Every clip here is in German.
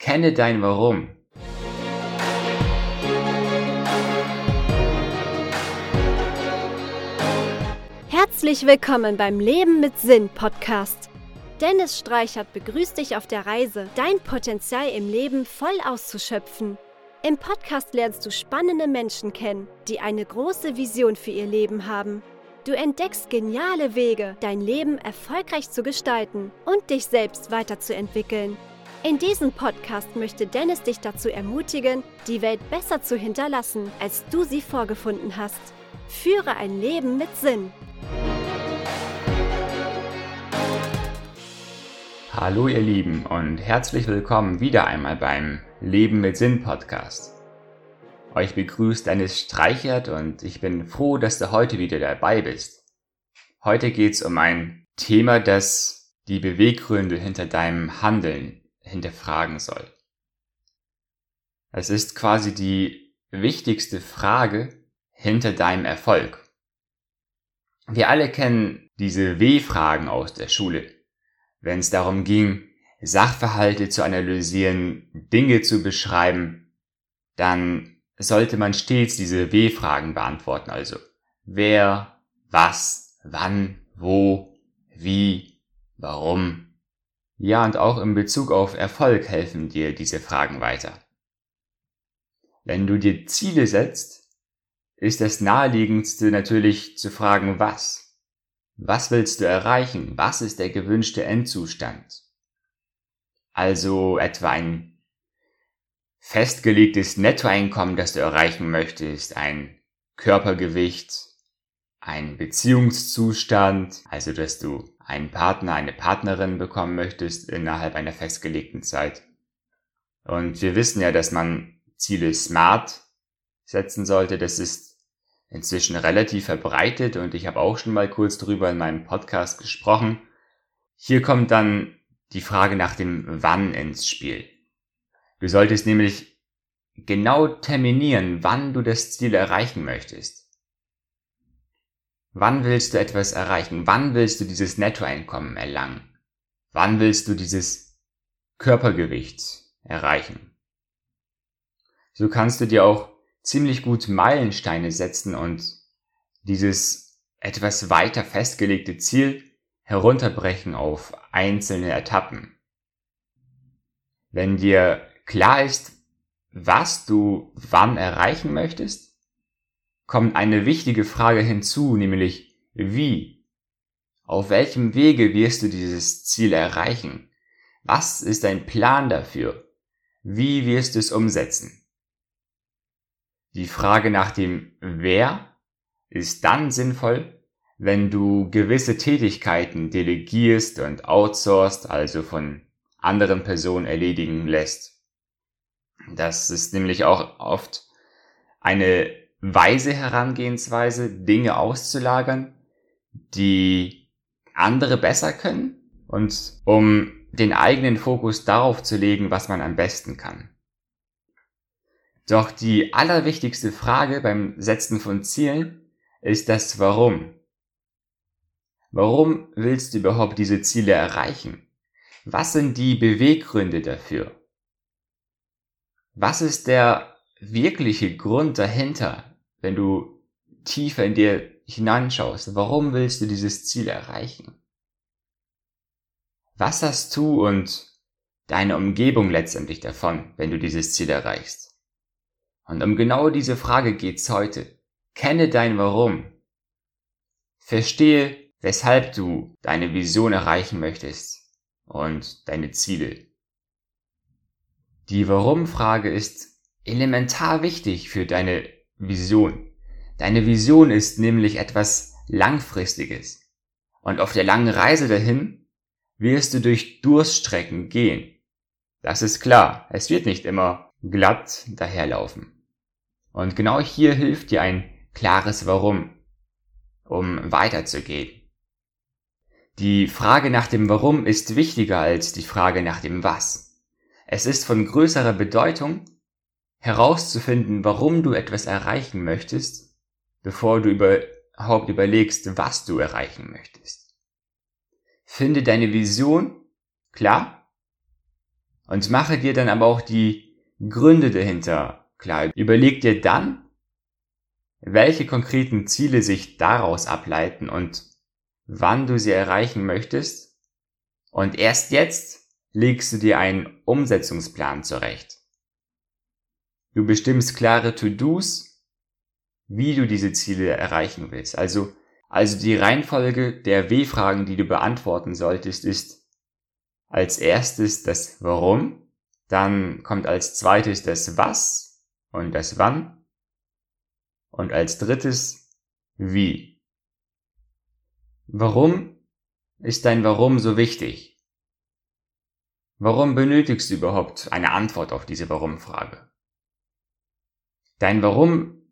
Kenne dein Warum. Herzlich willkommen beim Leben mit Sinn Podcast. Dennis Streichert begrüßt dich auf der Reise, dein Potenzial im Leben voll auszuschöpfen. Im Podcast lernst du spannende Menschen kennen, die eine große Vision für ihr Leben haben. Du entdeckst geniale Wege, dein Leben erfolgreich zu gestalten und dich selbst weiterzuentwickeln. In diesem Podcast möchte Dennis dich dazu ermutigen, die Welt besser zu hinterlassen, als du sie vorgefunden hast. Führe ein Leben mit Sinn. Hallo ihr Lieben und herzlich willkommen wieder einmal beim Leben mit Sinn Podcast. Euch begrüßt Dennis Streichert und ich bin froh, dass du heute wieder dabei bist. Heute geht's um ein Thema, das die Beweggründe hinter deinem Handeln hinterfragen soll. Es ist quasi die wichtigste Frage hinter deinem Erfolg. Wir alle kennen diese W-Fragen aus der Schule wenn es darum ging, Sachverhalte zu analysieren, Dinge zu beschreiben, dann sollte man stets diese W-Fragen beantworten, also wer, was, wann, wo, wie, warum. Ja, und auch in Bezug auf Erfolg helfen dir diese Fragen weiter. Wenn du dir Ziele setzt, ist das naheliegendste natürlich zu fragen, was. Was willst du erreichen? Was ist der gewünschte Endzustand? Also etwa ein festgelegtes Nettoeinkommen, das du erreichen möchtest, ein Körpergewicht, ein Beziehungszustand, also dass du einen Partner, eine Partnerin bekommen möchtest innerhalb einer festgelegten Zeit. Und wir wissen ja, dass man Ziele smart setzen sollte. Das ist inzwischen relativ verbreitet und ich habe auch schon mal kurz drüber in meinem Podcast gesprochen. Hier kommt dann die Frage nach dem Wann ins Spiel. Du solltest nämlich genau terminieren, wann du das Ziel erreichen möchtest. Wann willst du etwas erreichen? Wann willst du dieses Nettoeinkommen erlangen? Wann willst du dieses Körpergewicht erreichen? So kannst du dir auch ziemlich gut Meilensteine setzen und dieses etwas weiter festgelegte Ziel herunterbrechen auf einzelne Etappen. Wenn dir klar ist, was du wann erreichen möchtest, kommt eine wichtige Frage hinzu, nämlich wie? Auf welchem Wege wirst du dieses Ziel erreichen? Was ist dein Plan dafür? Wie wirst du es umsetzen? Die Frage nach dem Wer ist dann sinnvoll, wenn du gewisse Tätigkeiten delegierst und outsourcest, also von anderen Personen erledigen lässt. Das ist nämlich auch oft eine weise Herangehensweise, Dinge auszulagern, die andere besser können und um den eigenen Fokus darauf zu legen, was man am besten kann. Doch die allerwichtigste Frage beim Setzen von Zielen ist das Warum. Warum willst du überhaupt diese Ziele erreichen? Was sind die Beweggründe dafür? Was ist der wirkliche Grund dahinter, wenn du tiefer in dir hineinschaust? Warum willst du dieses Ziel erreichen? Was hast du und deine Umgebung letztendlich davon, wenn du dieses Ziel erreichst? Und um genau diese Frage geht's heute. Kenne dein Warum. Verstehe, weshalb du deine Vision erreichen möchtest und deine Ziele. Die Warum-Frage ist elementar wichtig für deine Vision. Deine Vision ist nämlich etwas Langfristiges. Und auf der langen Reise dahin wirst du durch Durststrecken gehen. Das ist klar. Es wird nicht immer glatt daherlaufen. Und genau hier hilft dir ein klares Warum, um weiterzugehen. Die Frage nach dem Warum ist wichtiger als die Frage nach dem Was. Es ist von größerer Bedeutung, herauszufinden, warum du etwas erreichen möchtest, bevor du überhaupt überlegst, was du erreichen möchtest. Finde deine Vision klar Und mache dir dann aber auch die Gründe dahinter klar. Überleg dir dann, welche konkreten Ziele sich daraus ableiten und wann du sie erreichen möchtest. Und erst jetzt legst du dir einen Umsetzungsplan zurecht. Du bestimmst klare To-Dos, wie du diese Ziele erreichen willst. Also, also die Reihenfolge der W-Fragen, die du beantworten solltest, ist als erstes das Warum, dann kommt als zweites das Was und das Wann und als drittes Wie. Warum ist dein Warum so wichtig? Warum benötigst du überhaupt eine Antwort auf diese Warum-Frage? Dein Warum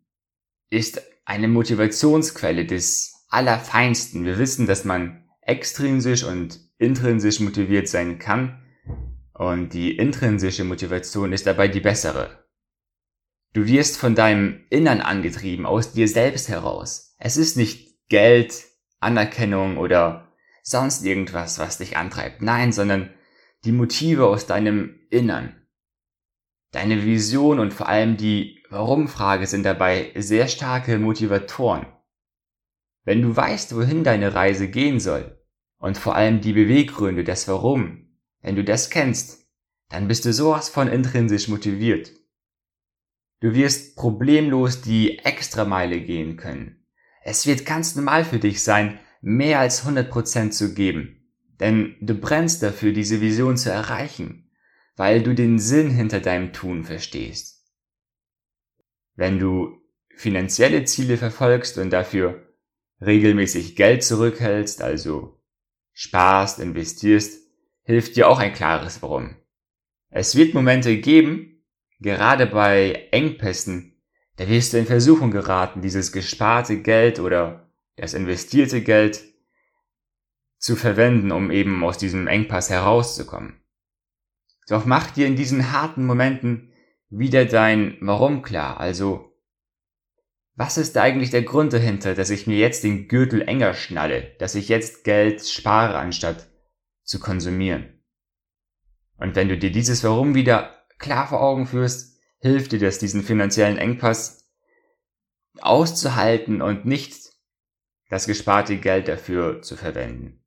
ist eine Motivationsquelle des Allerfeinsten. Wir wissen, dass man extrinsisch und intrinsisch motiviert sein kann und die intrinsische Motivation ist dabei die bessere. Du wirst von deinem Innern angetrieben, aus dir selbst heraus. Es ist nicht Geld, Anerkennung oder sonst irgendwas, was dich antreibt. Nein, sondern die Motive aus deinem Innern. Deine Vision und vor allem die Warum-Frage sind dabei sehr starke Motivatoren. Wenn du weißt, wohin deine Reise gehen soll und vor allem die Beweggründe, das Warum, wenn du das kennst, dann bist du sowas von intrinsisch motiviert. Du wirst problemlos die Extrameile gehen können. Es wird ganz normal für dich sein, mehr als 100% zu geben. Denn du brennst dafür, diese Vision zu erreichen weil du den Sinn hinter deinem Tun verstehst. Wenn du finanzielle Ziele verfolgst und dafür regelmäßig Geld zurückhältst, also sparst, investierst, hilft dir auch ein klares Warum. Es wird Momente geben, gerade bei Engpässen, da wirst du in Versuchung geraten, dieses gesparte Geld oder das investierte Geld zu verwenden, um eben aus diesem Engpass herauszukommen. Doch mach dir in diesen harten Momenten wieder dein Warum klar. Also, was ist eigentlich der Grund dahinter, dass ich mir jetzt den Gürtel enger schnalle, dass ich jetzt Geld spare, anstatt zu konsumieren? Und wenn du dir dieses Warum wieder klar vor Augen führst, hilft dir das, diesen finanziellen Engpass auszuhalten und nicht das gesparte Geld dafür zu verwenden.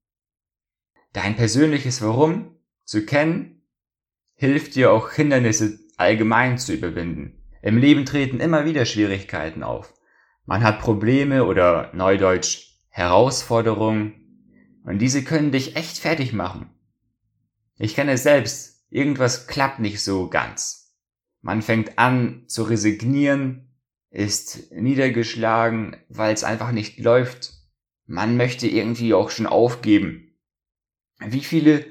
Dein persönliches Warum zu kennen hilft dir auch Hindernisse allgemein zu überwinden. Im Leben treten immer wieder Schwierigkeiten auf. Man hat Probleme oder neudeutsch Herausforderungen und diese können dich echt fertig machen. Ich kenne es selbst, irgendwas klappt nicht so ganz. Man fängt an zu resignieren, ist niedergeschlagen, weil es einfach nicht läuft. Man möchte irgendwie auch schon aufgeben. Wie viele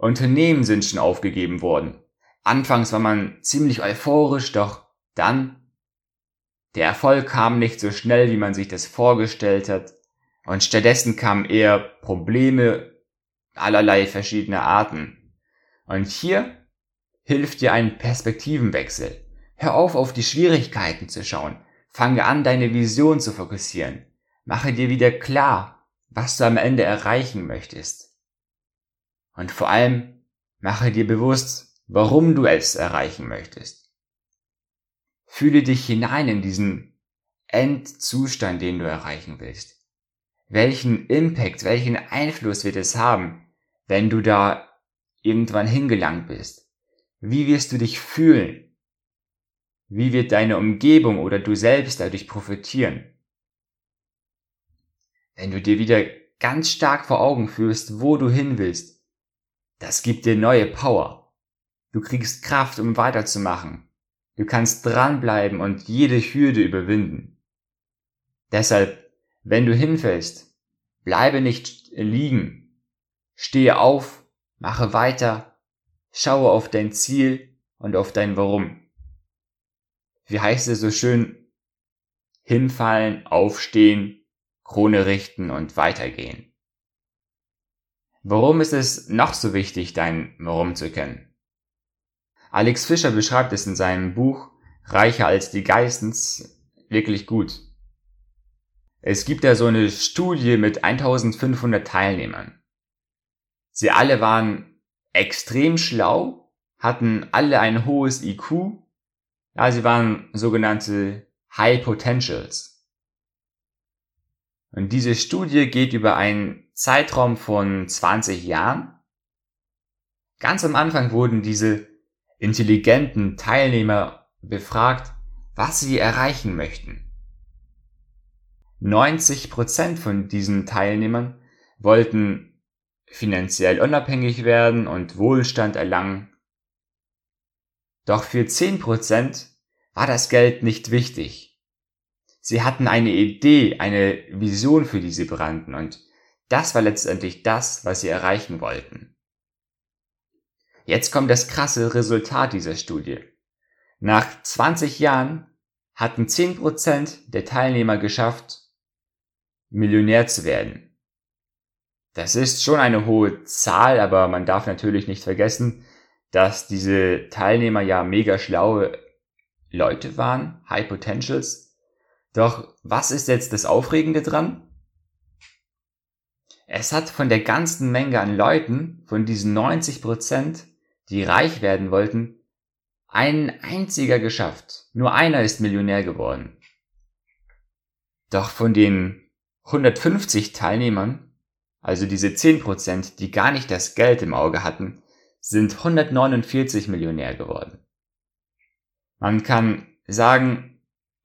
Unternehmen sind schon aufgegeben worden. Anfangs war man ziemlich euphorisch, doch dann der Erfolg kam nicht so schnell, wie man sich das vorgestellt hat, und stattdessen kamen eher Probleme allerlei verschiedener Arten. Und hier hilft dir ein Perspektivenwechsel. Hör auf, auf die Schwierigkeiten zu schauen. Fange an, deine Vision zu fokussieren. Mache dir wieder klar, was du am Ende erreichen möchtest. Und vor allem mache dir bewusst, warum du es erreichen möchtest. Fühle dich hinein in diesen Endzustand, den du erreichen willst. Welchen Impact, welchen Einfluss wird es haben, wenn du da irgendwann hingelangt bist? Wie wirst du dich fühlen? Wie wird deine Umgebung oder du selbst dadurch profitieren? Wenn du dir wieder ganz stark vor Augen führst, wo du hin willst, das gibt dir neue Power. Du kriegst Kraft, um weiterzumachen. Du kannst dranbleiben und jede Hürde überwinden. Deshalb, wenn du hinfällst, bleibe nicht liegen. Stehe auf, mache weiter, schaue auf dein Ziel und auf dein Warum. Wie heißt es so schön? Hinfallen, aufstehen, Krone richten und weitergehen. Warum ist es noch so wichtig, dein Warum zu kennen? Alex Fischer beschreibt es in seinem Buch Reicher als die Geistens wirklich gut. Es gibt da so eine Studie mit 1500 Teilnehmern. Sie alle waren extrem schlau, hatten alle ein hohes IQ. Ja, sie waren sogenannte High Potentials. Und diese Studie geht über einen Zeitraum von 20 Jahren. Ganz am Anfang wurden diese intelligenten Teilnehmer befragt, was sie erreichen möchten. 90% von diesen Teilnehmern wollten finanziell unabhängig werden und Wohlstand erlangen. Doch für 10% war das Geld nicht wichtig. Sie hatten eine Idee, eine Vision, für die sie brannten und das war letztendlich das, was sie erreichen wollten. Jetzt kommt das krasse Resultat dieser Studie. Nach 20 Jahren hatten 10% der Teilnehmer geschafft, Millionär zu werden. Das ist schon eine hohe Zahl, aber man darf natürlich nicht vergessen, dass diese Teilnehmer ja mega schlaue Leute waren, High Potentials. Doch was ist jetzt das Aufregende dran? Es hat von der ganzen Menge an Leuten, von diesen 90 Prozent, die reich werden wollten, ein einziger geschafft. Nur einer ist Millionär geworden. Doch von den 150 Teilnehmern, also diese 10 Prozent, die gar nicht das Geld im Auge hatten, sind 149 Millionär geworden. Man kann sagen,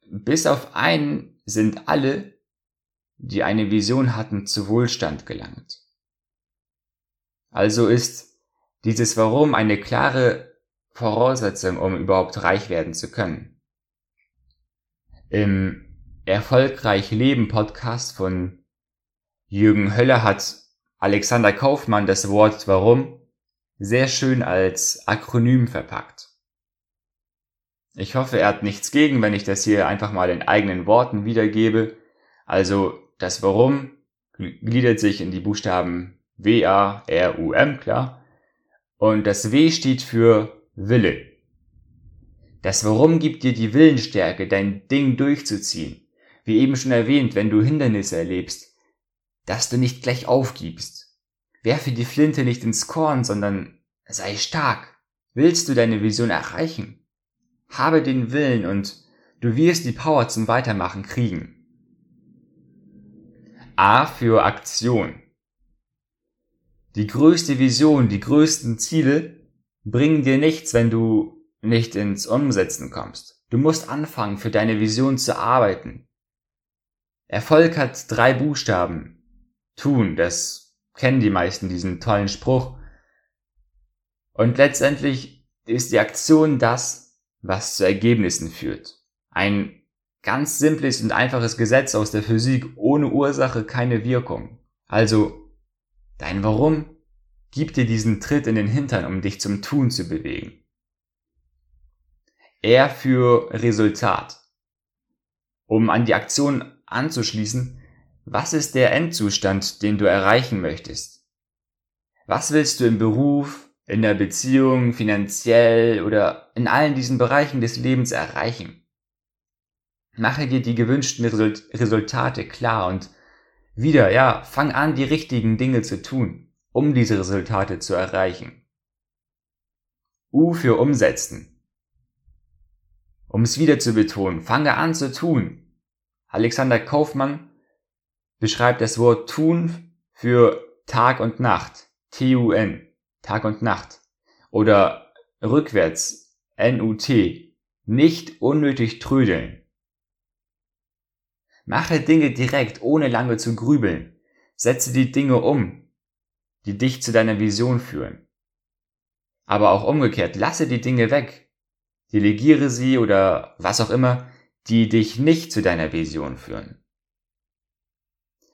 bis auf einen sind alle, die eine Vision hatten, zu Wohlstand gelangt. Also ist dieses Warum eine klare Voraussetzung, um überhaupt reich werden zu können. Im Erfolgreich Leben Podcast von Jürgen Höller hat Alexander Kaufmann das Wort Warum sehr schön als Akronym verpackt. Ich hoffe, er hat nichts gegen, wenn ich das hier einfach mal in eigenen Worten wiedergebe. Also das Warum gliedert sich in die Buchstaben W, A, R, U, M, klar. Und das W steht für Wille. Das Warum gibt dir die Willenstärke, dein Ding durchzuziehen. Wie eben schon erwähnt, wenn du Hindernisse erlebst, dass du nicht gleich aufgibst. Werfe die Flinte nicht ins Korn, sondern sei stark. Willst du deine Vision erreichen? Habe den Willen und du wirst die Power zum Weitermachen kriegen. A für Aktion. Die größte Vision, die größten Ziele bringen dir nichts, wenn du nicht ins Umsetzen kommst. Du musst anfangen, für deine Vision zu arbeiten. Erfolg hat drei Buchstaben. Tun, das kennen die meisten, diesen tollen Spruch. Und letztendlich ist die Aktion das, was zu Ergebnissen führt. Ein ganz simples und einfaches Gesetz aus der Physik, ohne Ursache keine Wirkung. Also, dein Warum Gib dir diesen Tritt in den Hintern, um dich zum Tun zu bewegen. R für Resultat. Um an die Aktion anzuschließen, was ist der Endzustand, den du erreichen möchtest? Was willst du im Beruf, in der Beziehung, finanziell oder in allen diesen Bereichen des Lebens erreichen? Mache dir die gewünschten Resultate klar und wieder, ja, fang an, die richtigen Dinge zu tun um diese Resultate zu erreichen. U für umsetzen. Um es wieder zu betonen, fange an zu tun. Alexander Kaufmann beschreibt das Wort tun für Tag und Nacht. T-U-N. Tag und Nacht. Oder rückwärts. N-U-T. Nicht unnötig trödeln. Mache Dinge direkt, ohne lange zu grübeln. Setze die Dinge um, die dich zu deiner Vision führen. Aber auch umgekehrt, lasse die Dinge weg. Delegiere sie oder was auch immer, die dich nicht zu deiner Vision führen.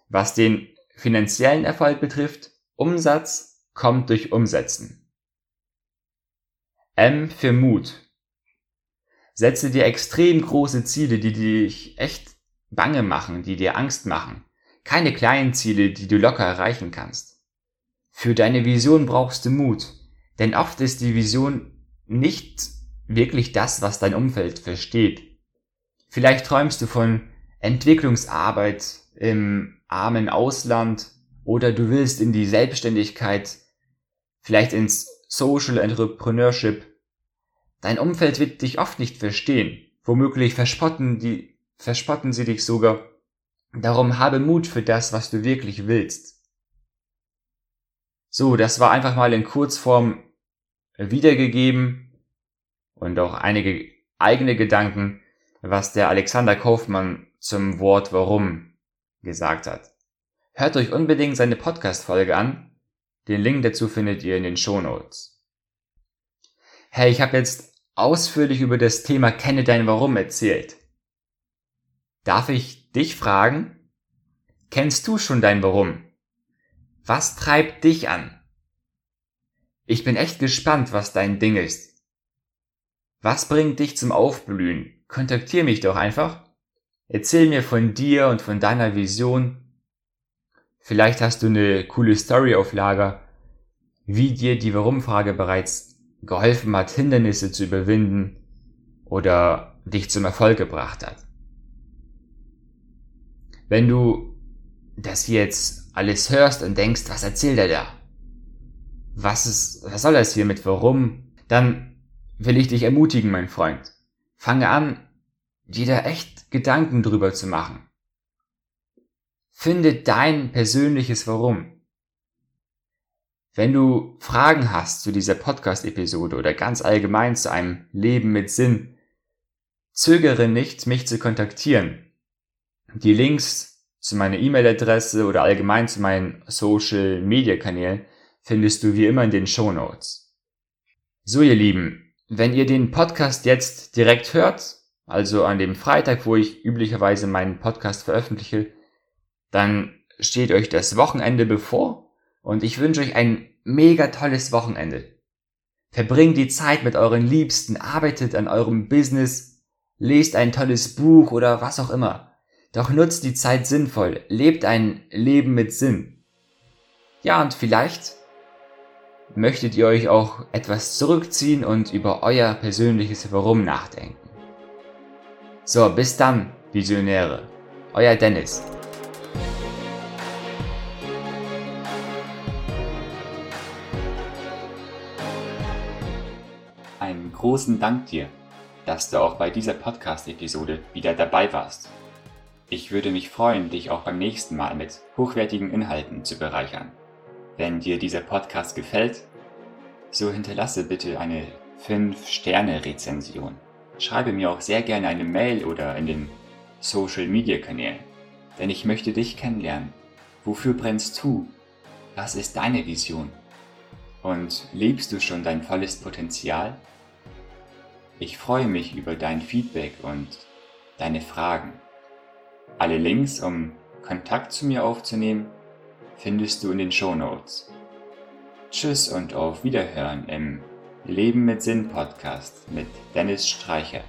Was den finanziellen Erfolg betrifft, Umsatz kommt durch Umsetzen. M für Mut. Setze dir extrem große Ziele, die dich echt bange machen, die dir Angst machen. Keine kleinen Ziele, die du locker erreichen kannst. Für deine Vision brauchst du Mut, denn oft ist die Vision nicht wirklich das, was dein Umfeld versteht. Vielleicht träumst du von Entwicklungsarbeit im armen Ausland oder du willst in die Selbstständigkeit, vielleicht ins Social Entrepreneurship Dein Umfeld wird dich oft nicht verstehen. Womöglich verspotten die, verspotten sie dich sogar. Darum habe Mut für das, was du wirklich willst. So, das war einfach mal in Kurzform wiedergegeben und auch einige eigene Gedanken, was der Alexander Kaufmann zum Wort Warum gesagt hat. Hört euch unbedingt seine Podcast-Folge an. Den Link dazu findet ihr in den Show Notes. Hey, ich habe jetzt ausführlich über das Thema Kenne dein Warum erzählt. Darf ich dich fragen, kennst du schon dein Warum? Was treibt dich an? Ich bin echt gespannt, was dein Ding ist. Was bringt dich zum Aufblühen? Kontaktier mich doch einfach. Erzähl mir von dir und von deiner Vision. Vielleicht hast du eine coole Story auf Lager, wie dir die Warum-Frage bereits geholfen hat, Hindernisse zu überwinden oder dich zum Erfolg gebracht hat. Wenn du das jetzt alles hörst und denkst, was erzählt er da? Was ist, was soll das hier mit warum? Dann will ich dich ermutigen, mein Freund. Fange an, dir da echt Gedanken drüber zu machen. Finde dein persönliches Warum. Wenn du Fragen hast zu dieser Podcast-Episode oder ganz allgemein zu einem Leben mit Sinn, zögere nicht, mich zu kontaktieren. Die Links zu meiner E-Mail-Adresse oder allgemein zu meinen Social-Media-Kanälen findest du wie immer in den Show Notes. So ihr Lieben, wenn ihr den Podcast jetzt direkt hört, also an dem Freitag, wo ich üblicherweise meinen Podcast veröffentliche, dann steht euch das Wochenende bevor und ich wünsche euch ein mega tolles Wochenende. Verbringt die Zeit mit euren Liebsten, arbeitet an eurem Business, lest ein tolles Buch oder was auch immer. Doch nutzt die Zeit sinnvoll, lebt ein Leben mit Sinn. Ja, und vielleicht möchtet ihr euch auch etwas zurückziehen und über euer persönliches Warum nachdenken. So, bis dann, Visionäre. Euer Dennis. Einen großen Dank dir, dass du auch bei dieser Podcast-Episode wieder dabei warst. Ich würde mich freuen, dich auch beim nächsten Mal mit hochwertigen Inhalten zu bereichern. Wenn dir dieser Podcast gefällt, so hinterlasse bitte eine 5-Sterne-Rezension. Schreibe mir auch sehr gerne eine Mail oder in den Social-Media-Kanälen, denn ich möchte dich kennenlernen. Wofür brennst du? Was ist deine Vision? Und lebst du schon dein volles Potenzial? Ich freue mich über dein Feedback und deine Fragen. Alle Links, um Kontakt zu mir aufzunehmen, findest du in den Show Notes. Tschüss und auf Wiederhören im Leben mit Sinn Podcast mit Dennis Streichert.